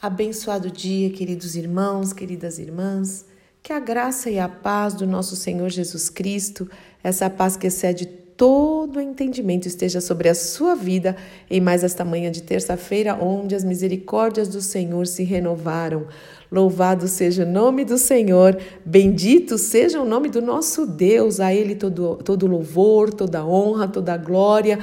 Abençoado dia, queridos irmãos, queridas irmãs. Que a graça e a paz do nosso Senhor Jesus Cristo, essa paz que excede todo entendimento, esteja sobre a sua vida em mais esta manhã de terça-feira, onde as misericórdias do Senhor se renovaram. Louvado seja o nome do Senhor, bendito seja o nome do nosso Deus, a Ele todo, todo louvor, toda honra, toda glória,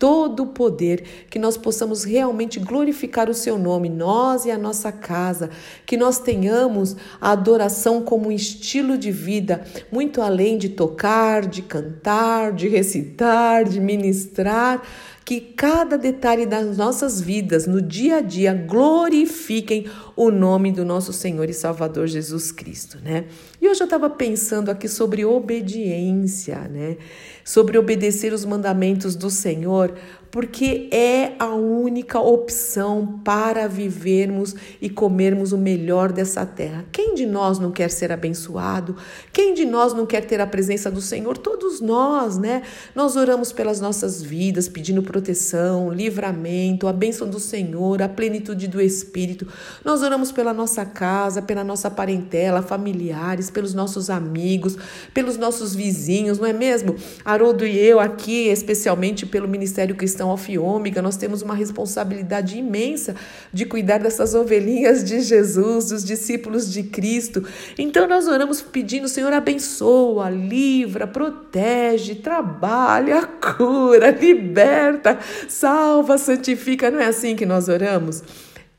todo o poder, que nós possamos realmente glorificar o seu nome, nós e a nossa casa, que nós tenhamos a adoração como um estilo de vida, muito além de tocar, de cantar, de recitar, de ministrar, que cada detalhe das nossas vidas, no dia a dia, glorifiquem o nome do nosso Senhor e Salvador Jesus Cristo, né? E hoje eu estava pensando aqui sobre obediência, né? Sobre obedecer os mandamentos do Senhor, porque é a única opção para vivermos e comermos o melhor dessa terra. Quem de nós não quer ser abençoado? Quem de nós não quer ter a presença do Senhor? Todos nós, né? Nós oramos pelas nossas vidas, pedindo proteção, livramento, a bênção do Senhor, a plenitude do Espírito. Nós oramos pela nossa casa, pela nossa parentela, familiares, pelos nossos amigos, pelos nossos vizinhos, não é mesmo? Haroldo e eu aqui, especialmente pelo Ministério Cristão e ômega, nós temos uma responsabilidade imensa de cuidar dessas ovelhinhas de Jesus, dos discípulos de Cristo. Então nós oramos pedindo, Senhor, abençoa, livra, protege, trabalha, cura, liberta, salva, santifica. Não é assim que nós oramos?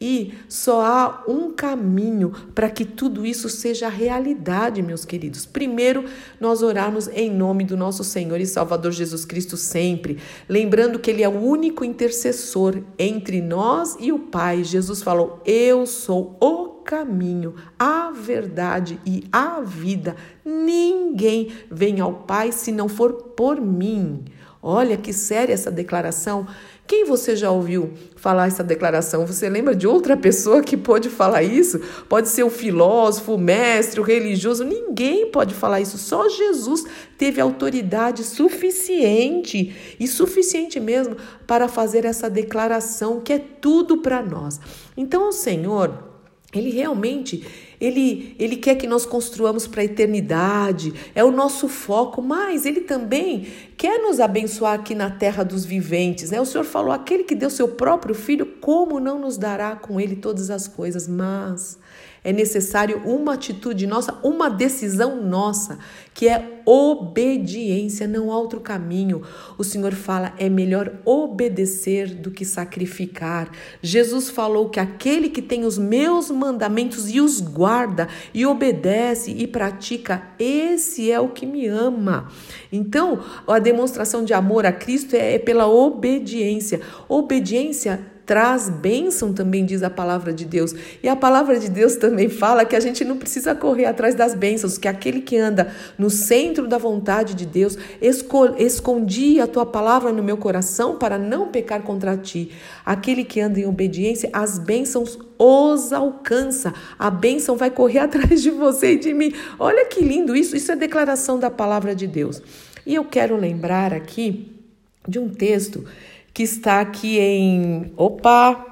E só há um caminho para que tudo isso seja realidade, meus queridos. Primeiro, nós orarmos em nome do nosso Senhor e Salvador Jesus Cristo sempre, lembrando que Ele é o único intercessor entre nós e o Pai. Jesus falou: Eu sou o caminho, a verdade e a vida. Ninguém vem ao Pai se não for por mim. Olha que séria essa declaração. Quem você já ouviu falar essa declaração? Você lembra de outra pessoa que pode falar isso? Pode ser o filósofo, o mestre, o religioso. Ninguém pode falar isso. Só Jesus teve autoridade suficiente e suficiente mesmo para fazer essa declaração que é tudo para nós. Então, o Senhor ele realmente, ele, ele quer que nós construamos para a eternidade, é o nosso foco, mas ele também quer nos abençoar aqui na terra dos viventes. Né? O Senhor falou: aquele que deu seu próprio filho, como não nos dará com ele todas as coisas? Mas é necessário uma atitude nossa, uma decisão nossa, que é obediência, não há outro caminho. O Senhor fala: é melhor obedecer do que sacrificar. Jesus falou que aquele que tem os meus mandamentos e os guarda e obedece e pratica, esse é o que me ama. Então, a demonstração de amor a Cristo é, é pela obediência. Obediência traz bênção, também diz a palavra de Deus. E a palavra de Deus também fala que a gente não precisa correr atrás das bênçãos, que aquele que anda no centro da vontade de Deus, escondi a tua palavra no meu coração para não pecar contra ti. Aquele que anda em obediência, as bênçãos os alcança. A bênção vai correr atrás de você e de mim. Olha que lindo isso, isso é declaração da palavra de Deus. E eu quero lembrar aqui de um texto que está aqui em. Opa!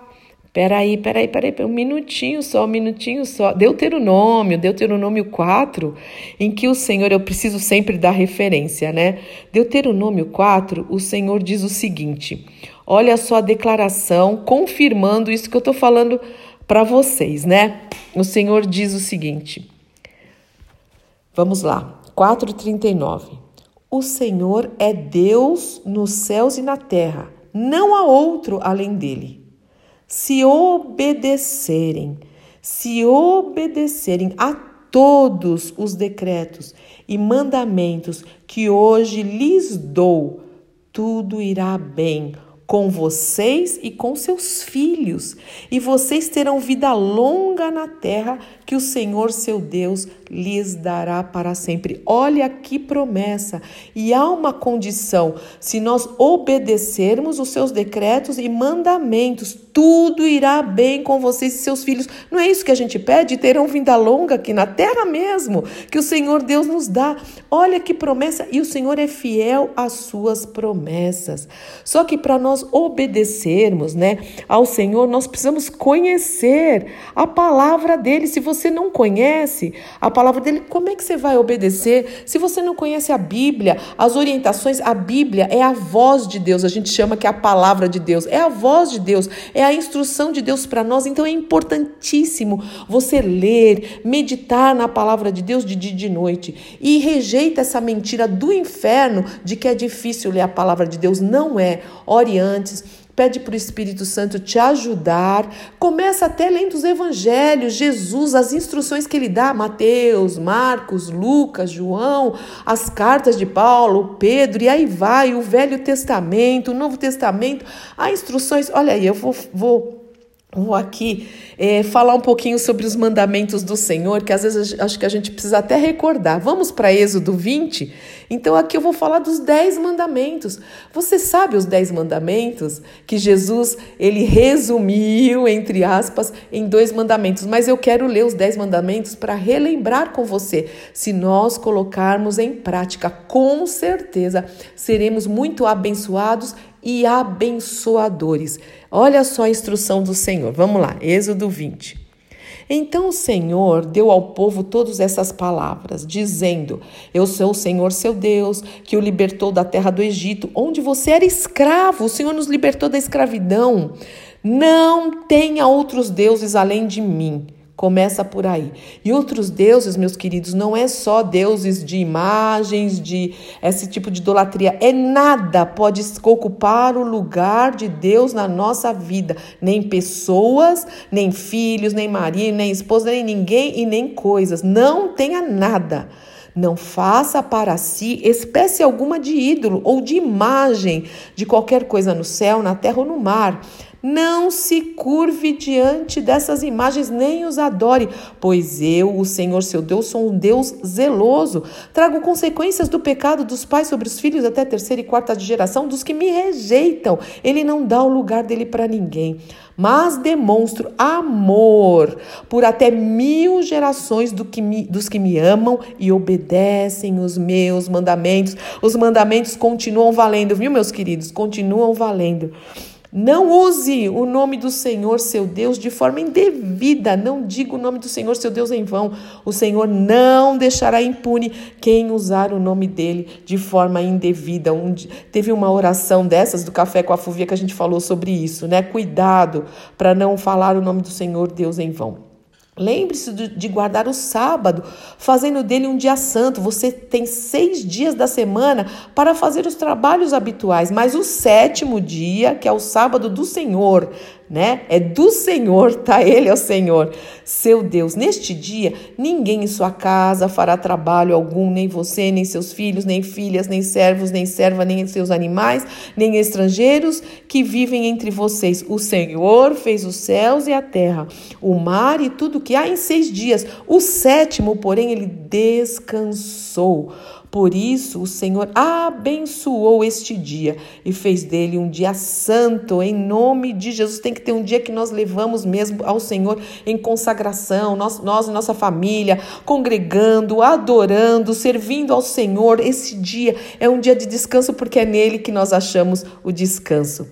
Peraí, peraí, peraí, um minutinho só, um minutinho só. Deuteronômio, Deuteronômio 4, em que o Senhor, eu preciso sempre dar referência, né? Deuteronômio 4, o Senhor diz o seguinte: olha só a declaração confirmando isso que eu estou falando para vocês, né? O Senhor diz o seguinte: vamos lá, 4,39. O Senhor é Deus nos céus e na terra não há outro além dele. Se obedecerem, se obedecerem a todos os decretos e mandamentos que hoje lhes dou, tudo irá bem com vocês e com seus filhos, e vocês terão vida longa na terra que o Senhor seu Deus lhes dará para sempre. Olha que promessa! E há uma condição: se nós obedecermos os seus decretos e mandamentos, tudo irá bem com vocês e seus filhos. Não é isso que a gente pede? Terão vinda longa aqui na terra mesmo, que o Senhor Deus nos dá. Olha que promessa, e o Senhor é fiel às suas promessas. Só que para nós obedecermos, né, ao Senhor, nós precisamos conhecer a palavra dele. Se você não conhece a palavra dele, como é que você vai obedecer? Se você não conhece a Bíblia, as orientações, a Bíblia é a voz de Deus. A gente chama que é a palavra de Deus, é a voz de Deus é a instrução de Deus para nós. Então é importantíssimo você ler, meditar na palavra de Deus de dia e de noite. E rejeita essa mentira do inferno de que é difícil ler a palavra de Deus. Não é. Ore antes pede para o Espírito Santo te ajudar. Começa até lendo os evangelhos, Jesus, as instruções que ele dá, Mateus, Marcos, Lucas, João, as cartas de Paulo, Pedro, e aí vai, o Velho Testamento, o Novo Testamento, há instruções. Olha aí, eu vou, vou Vou aqui é, falar um pouquinho sobre os mandamentos do Senhor, que às vezes acho que a gente precisa até recordar. Vamos para Êxodo 20? Então aqui eu vou falar dos 10 mandamentos. Você sabe os 10 mandamentos que Jesus ele resumiu, entre aspas, em dois mandamentos, mas eu quero ler os 10 mandamentos para relembrar com você. Se nós colocarmos em prática, com certeza seremos muito abençoados e abençoadores. Olha só a instrução do Senhor. Vamos lá, Êxodo 20. Então o Senhor deu ao povo todas essas palavras, dizendo: Eu sou o Senhor seu Deus, que o libertou da terra do Egito, onde você era escravo. O Senhor nos libertou da escravidão. Não tenha outros deuses além de mim. Começa por aí. E outros deuses, meus queridos, não é só deuses de imagens, de esse tipo de idolatria. É nada pode ocupar o lugar de Deus na nossa vida. Nem pessoas, nem filhos, nem marido, nem esposa, nem ninguém e nem coisas. Não tenha nada. Não faça para si espécie alguma de ídolo ou de imagem de qualquer coisa no céu, na terra ou no mar. Não se curve diante dessas imagens, nem os adore, pois eu, o Senhor seu Deus, sou um Deus zeloso. Trago consequências do pecado dos pais sobre os filhos até terceira e quarta geração dos que me rejeitam. Ele não dá o lugar dele para ninguém, mas demonstro amor por até mil gerações do que me, dos que me amam e obedecem os meus mandamentos. Os mandamentos continuam valendo, viu, meus queridos? Continuam valendo. Não use o nome do Senhor, seu Deus, de forma indevida. Não diga o nome do Senhor, seu Deus, em vão. O Senhor não deixará impune quem usar o nome dele de forma indevida. Um, teve uma oração dessas do Café com a Fuvia que a gente falou sobre isso, né? Cuidado para não falar o nome do Senhor, Deus, em vão. Lembre-se de guardar o sábado, fazendo dele um dia santo. Você tem seis dias da semana para fazer os trabalhos habituais, mas o sétimo dia, que é o sábado do Senhor, né? É do Senhor, tá? Ele é o Senhor, seu Deus. Neste dia, ninguém em sua casa fará trabalho algum, nem você, nem seus filhos, nem filhas, nem servos, nem serva, nem seus animais, nem estrangeiros que vivem entre vocês. O Senhor fez os céus e a terra, o mar e tudo que há em seis dias. O sétimo, porém, ele descansou. Por isso, o Senhor abençoou este dia e fez dele um dia santo, em nome de Jesus. Tem que ter um dia que nós levamos mesmo ao Senhor em consagração, nós, nós e nossa família, congregando, adorando, servindo ao Senhor. Esse dia é um dia de descanso porque é nele que nós achamos o descanso.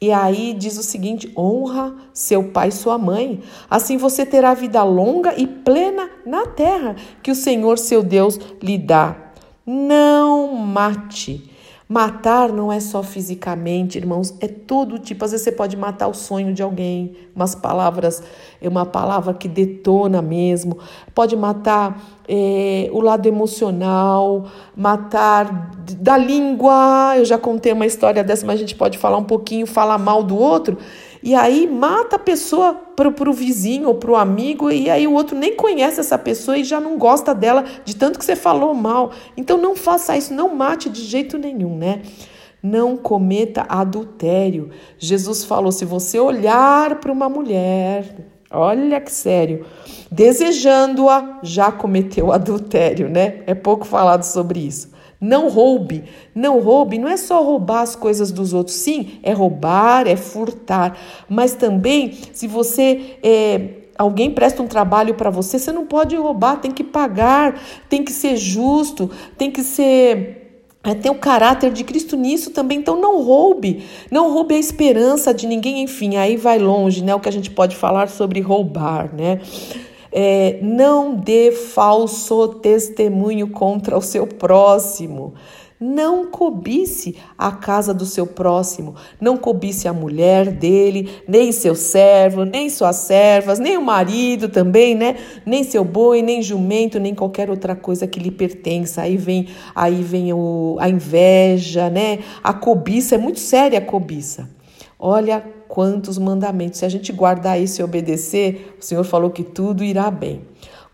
E aí diz o seguinte: honra seu pai e sua mãe. Assim você terá vida longa e plena na terra que o Senhor seu Deus lhe dá. Não mate. Matar não é só fisicamente, irmãos, é todo tipo. Às vezes você pode matar o sonho de alguém, umas palavras, é uma palavra que detona mesmo. Pode matar é, o lado emocional, matar da língua. Eu já contei uma história dessa, mas a gente pode falar um pouquinho, falar mal do outro. E aí mata a pessoa pro, pro vizinho ou pro amigo, e aí o outro nem conhece essa pessoa e já não gosta dela de tanto que você falou mal. Então não faça isso, não mate de jeito nenhum, né? Não cometa adultério. Jesus falou: se você olhar para uma mulher, olha que sério, desejando-a, já cometeu adultério, né? É pouco falado sobre isso. Não roube, não roube, não é só roubar as coisas dos outros, sim, é roubar, é furtar, mas também se você é, alguém presta um trabalho para você, você não pode roubar, tem que pagar, tem que ser justo, tem que ser é, tem o caráter de Cristo nisso também, então não roube, não roube a esperança de ninguém, enfim, aí vai longe, né? O que a gente pode falar sobre roubar, né? É, não dê falso testemunho contra o seu próximo. Não cobice a casa do seu próximo, não cobice a mulher dele, nem seu servo, nem suas servas, nem o marido também, né? Nem seu boi, nem jumento, nem qualquer outra coisa que lhe pertença. Aí vem, aí vem o, a inveja, né? A cobiça é muito séria a cobiça. Olha quantos mandamentos. Se a gente guardar isso e obedecer, o Senhor falou que tudo irá bem.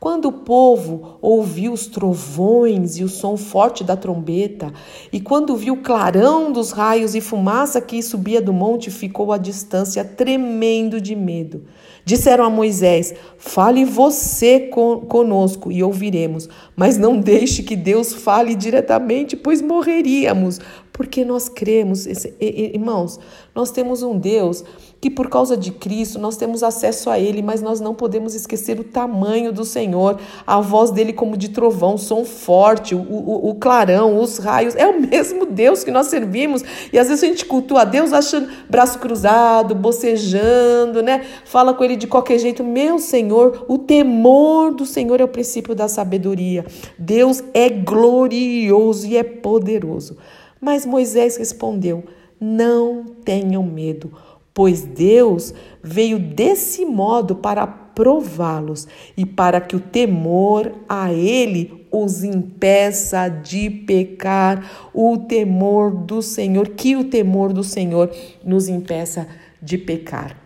Quando o povo ouviu os trovões e o som forte da trombeta, e quando viu o clarão dos raios e fumaça que subia do monte, ficou à distância, tremendo de medo. Disseram a Moisés: Fale você conosco e ouviremos, mas não deixe que Deus fale diretamente, pois morreríamos. Porque nós cremos, irmãos, nós temos um Deus que por causa de Cristo nós temos acesso a Ele, mas nós não podemos esquecer o tamanho do Senhor, a voz dele como de trovão, som forte, o, o, o clarão, os raios. É o mesmo Deus que nós servimos. E às vezes a gente cultua Deus achando braço cruzado, bocejando, né? Fala com ele de qualquer jeito. Meu Senhor, o temor do Senhor é o princípio da sabedoria. Deus é glorioso e é poderoso. Mas Moisés respondeu: Não tenham medo pois Deus veio desse modo para prová-los e para que o temor a Ele os impeça de pecar, o temor do Senhor, que o temor do Senhor nos impeça de pecar.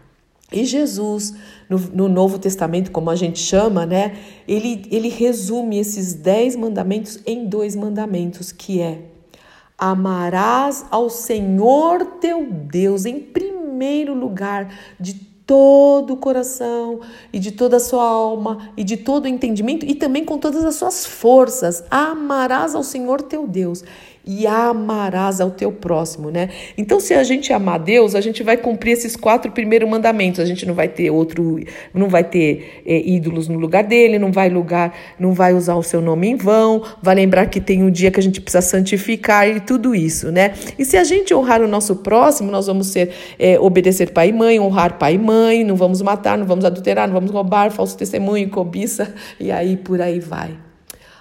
E Jesus, no, no, Novo Testamento, como a gente chama, né, ele, ele resume esses dez mandamentos em dois mandamentos, que é amarás ao Senhor teu Deus em primeiro lugar de todo o coração e de toda a sua alma e de todo o entendimento e também com todas as suas forças. Amarás ao Senhor teu Deus e amarás ao teu próximo, né? Então, se a gente amar Deus, a gente vai cumprir esses quatro primeiros mandamentos. A gente não vai ter outro, não vai ter é, ídolos no lugar dele, não vai lugar, não vai usar o seu nome em vão, vai lembrar que tem um dia que a gente precisa santificar e tudo isso, né? E se a gente honrar o nosso próximo, nós vamos ser é, obedecer pai e mãe, honrar pai e mãe, não vamos matar, não vamos adulterar, não vamos roubar, falso testemunho, cobiça e aí por aí vai.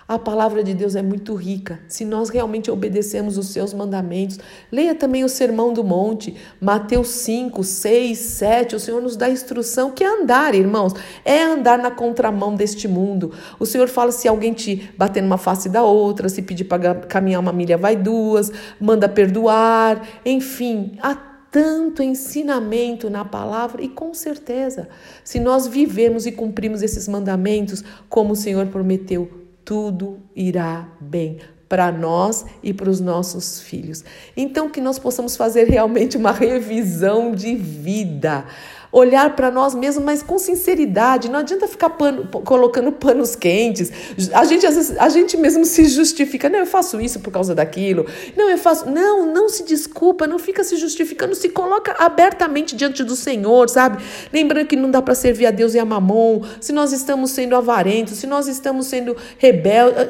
A palavra de Deus é muito rica. Se nós realmente obedecemos os seus mandamentos, leia também o Sermão do Monte, Mateus 5, 6, 7. O Senhor nos dá instrução que é andar, irmãos, é andar na contramão deste mundo. O Senhor fala se alguém te bater numa face da outra, se pedir para caminhar uma milha, vai duas, manda perdoar, enfim, há tanto ensinamento na palavra e com certeza, se nós vivemos e cumprimos esses mandamentos como o Senhor prometeu, tudo irá bem para nós e para os nossos filhos. Então, que nós possamos fazer realmente uma revisão de vida olhar para nós mesmos, mas com sinceridade. Não adianta ficar pano, colocando panos quentes. A gente, às vezes, a gente mesmo se justifica. Não, eu faço isso por causa daquilo. Não, eu faço. Não, não se desculpa, não fica se justificando, se coloca abertamente diante do Senhor, sabe? Lembrando que não dá para servir a Deus e a mamon, se nós estamos sendo avarentos, se nós estamos sendo rebeldes,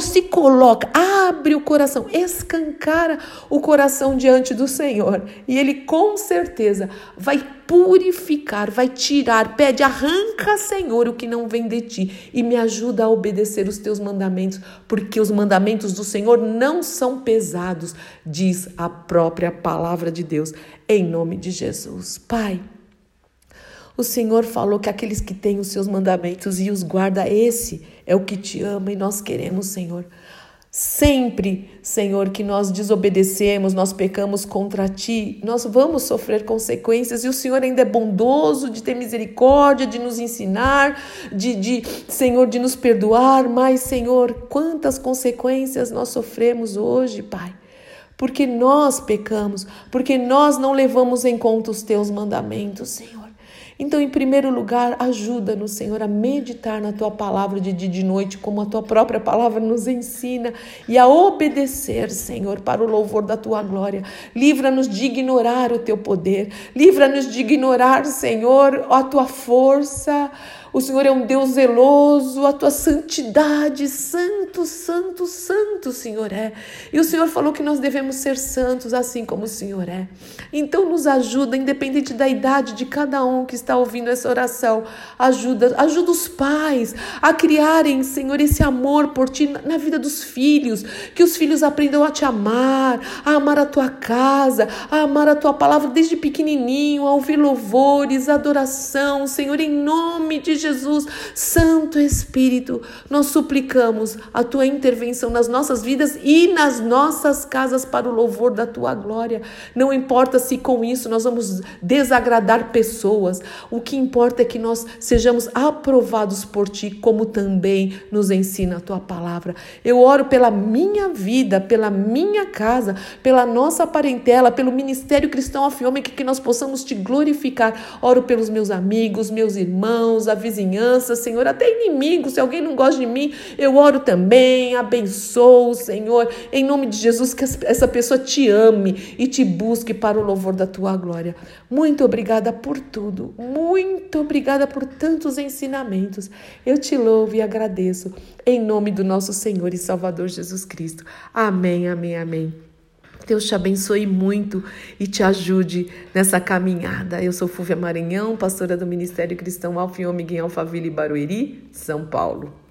se coloca, abre o coração, escancara o coração diante do Senhor. E Ele com certeza vai purificar, vai tirar, pede, arranca, Senhor, o que não vem de ti e me ajuda a obedecer os teus mandamentos, porque os mandamentos do Senhor não são pesados, diz a própria palavra de Deus, em nome de Jesus. Pai, o Senhor falou que aqueles que têm os seus mandamentos e os guarda, esse é o que te ama e nós queremos, Senhor. Sempre, Senhor, que nós desobedecemos, nós pecamos contra ti, nós vamos sofrer consequências e o Senhor ainda é bondoso de ter misericórdia, de nos ensinar, de, de Senhor, de nos perdoar. Mas, Senhor, quantas consequências nós sofremos hoje, Pai porque nós pecamos, porque nós não levamos em conta os teus mandamentos, Senhor. Então, em primeiro lugar, ajuda-nos, Senhor, a meditar na tua palavra de dia e de noite, como a tua própria palavra nos ensina, e a obedecer, Senhor, para o louvor da tua glória. Livra-nos de ignorar o teu poder, livra-nos de ignorar, Senhor, a tua força. O Senhor é um Deus zeloso, a tua santidade, santo, santo, santo, Senhor é. E o Senhor falou que nós devemos ser santos assim como o Senhor é. Então nos ajuda, independente da idade de cada um que está ouvindo essa oração, ajuda, ajuda os pais a criarem, Senhor, esse amor por ti na vida dos filhos, que os filhos aprendam a te amar, a amar a tua casa, a amar a tua palavra desde pequenininho, a ouvir louvores, adoração, Senhor, em nome de Jesus, Santo Espírito, nós suplicamos a tua intervenção nas nossas vidas e nas nossas casas para o louvor da tua glória. Não importa se com isso nós vamos desagradar pessoas, o que importa é que nós sejamos aprovados por ti, como também nos ensina a tua palavra. Eu oro pela minha vida, pela minha casa, pela nossa parentela, pelo ministério cristão Afiômica, que nós possamos te glorificar. Oro pelos meus amigos, meus irmãos, a vizinhança, Senhor, até inimigos, se alguém não gosta de mim, eu oro também, abençoo, Senhor, em nome de Jesus, que essa pessoa te ame e te busque para o louvor da tua glória. Muito obrigada por tudo, muito obrigada por tantos ensinamentos. Eu te louvo e agradeço, em nome do nosso Senhor e Salvador Jesus Cristo. Amém, amém, amém. Deus te abençoe muito e te ajude nessa caminhada. Eu sou Fúvia Maranhão, pastora do Ministério Cristão Alfa e Ômega em Alphaville, Barueri, São Paulo.